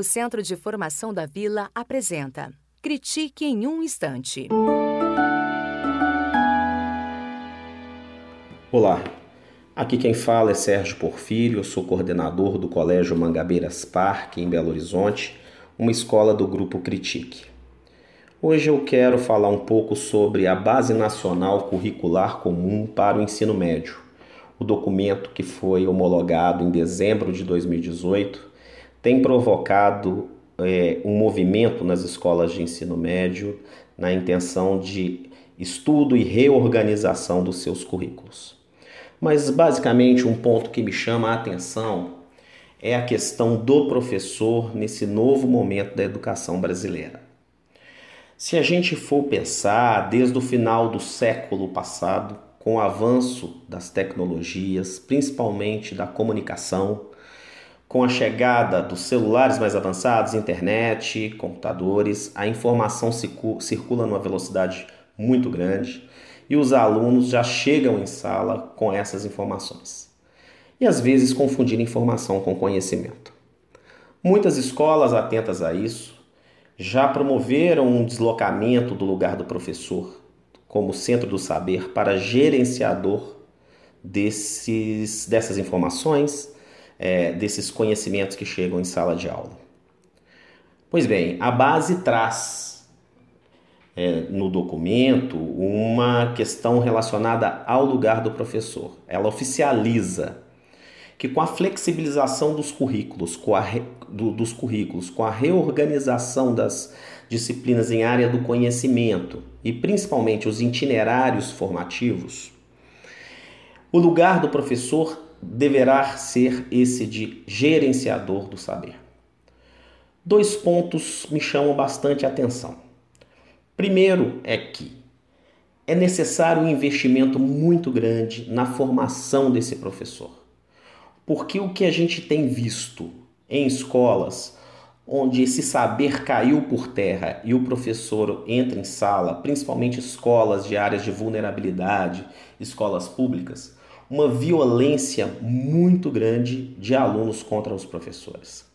O Centro de Formação da Vila apresenta Critique em um Instante. Olá, aqui quem fala é Sérgio Porfírio, sou coordenador do Colégio Mangabeiras Parque, em Belo Horizonte, uma escola do Grupo Critique. Hoje eu quero falar um pouco sobre a Base Nacional Curricular Comum para o Ensino Médio, o documento que foi homologado em dezembro de 2018 tem provocado é, um movimento nas escolas de ensino médio na intenção de estudo e reorganização dos seus currículos. Mas basicamente um ponto que me chama a atenção é a questão do professor nesse novo momento da educação brasileira. Se a gente for pensar desde o final do século passado, com o avanço das tecnologias, principalmente da comunicação, com a chegada dos celulares mais avançados, internet, computadores, a informação circula numa velocidade muito grande e os alunos já chegam em sala com essas informações. E às vezes confundir informação com conhecimento. Muitas escolas atentas a isso já promoveram um deslocamento do lugar do professor como centro do saber para gerenciador desses, dessas informações é, desses conhecimentos que chegam em sala de aula. Pois bem, a base traz é, no documento uma questão relacionada ao lugar do professor. Ela oficializa que com a flexibilização dos currículos, com a re, do, dos currículos, com a reorganização das disciplinas em área do conhecimento e principalmente os itinerários formativos, o lugar do professor deverá ser esse de gerenciador do saber. Dois pontos me chamam bastante atenção. Primeiro é que é necessário um investimento muito grande na formação desse professor. Porque o que a gente tem visto em escolas onde esse saber caiu por terra e o professor entra em sala, principalmente escolas de áreas de vulnerabilidade, escolas públicas, uma violência muito grande de alunos contra os professores.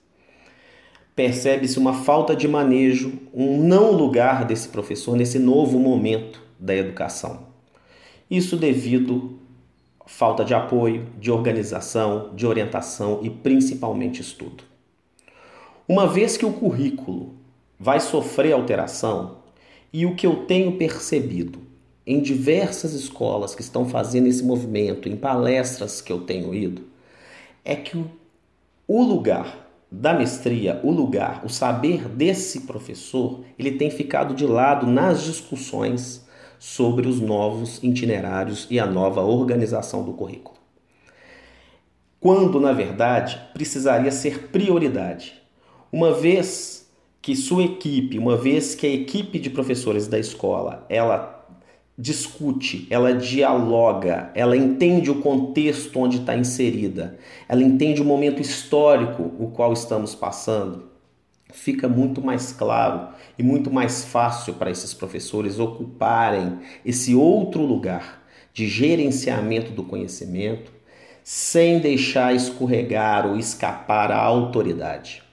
Percebe-se uma falta de manejo, um não lugar desse professor nesse novo momento da educação. Isso devido à falta de apoio, de organização, de orientação e principalmente estudo. Uma vez que o currículo vai sofrer alteração, e o que eu tenho percebido em diversas escolas que estão fazendo esse movimento, em palestras que eu tenho ido, é que o lugar da mestria, o lugar, o saber desse professor, ele tem ficado de lado nas discussões sobre os novos itinerários e a nova organização do currículo. Quando, na verdade, precisaria ser prioridade. Uma vez que sua equipe, uma vez que a equipe de professores da escola, ela discute, ela dialoga, ela entende o contexto onde está inserida, ela entende o momento histórico o qual estamos passando, fica muito mais claro e muito mais fácil para esses professores ocuparem esse outro lugar de gerenciamento do conhecimento sem deixar escorregar ou escapar a autoridade.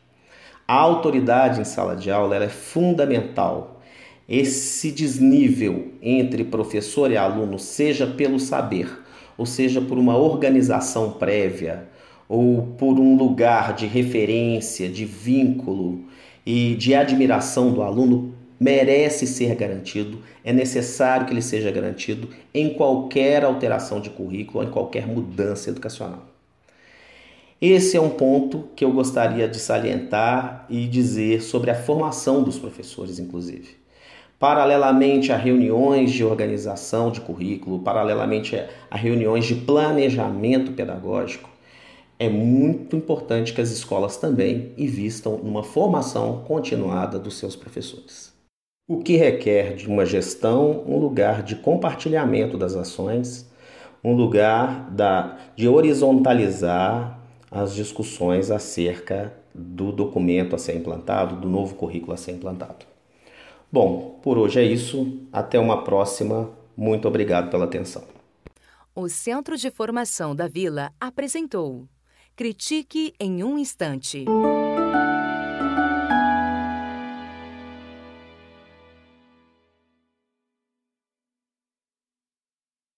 A autoridade em sala de aula é fundamental esse desnível entre professor e aluno, seja pelo saber, ou seja por uma organização prévia, ou por um lugar de referência, de vínculo e de admiração do aluno, merece ser garantido, é necessário que ele seja garantido em qualquer alteração de currículo, em qualquer mudança educacional. Esse é um ponto que eu gostaria de salientar e dizer sobre a formação dos professores, inclusive paralelamente a reuniões de organização de currículo, paralelamente a reuniões de planejamento pedagógico, é muito importante que as escolas também invistam numa formação continuada dos seus professores. O que requer de uma gestão um lugar de compartilhamento das ações, um lugar da, de horizontalizar as discussões acerca do documento a ser implantado, do novo currículo a ser implantado. Bom, por hoje é isso. Até uma próxima. Muito obrigado pela atenção. O Centro de Formação da Vila apresentou Critique em um Instante.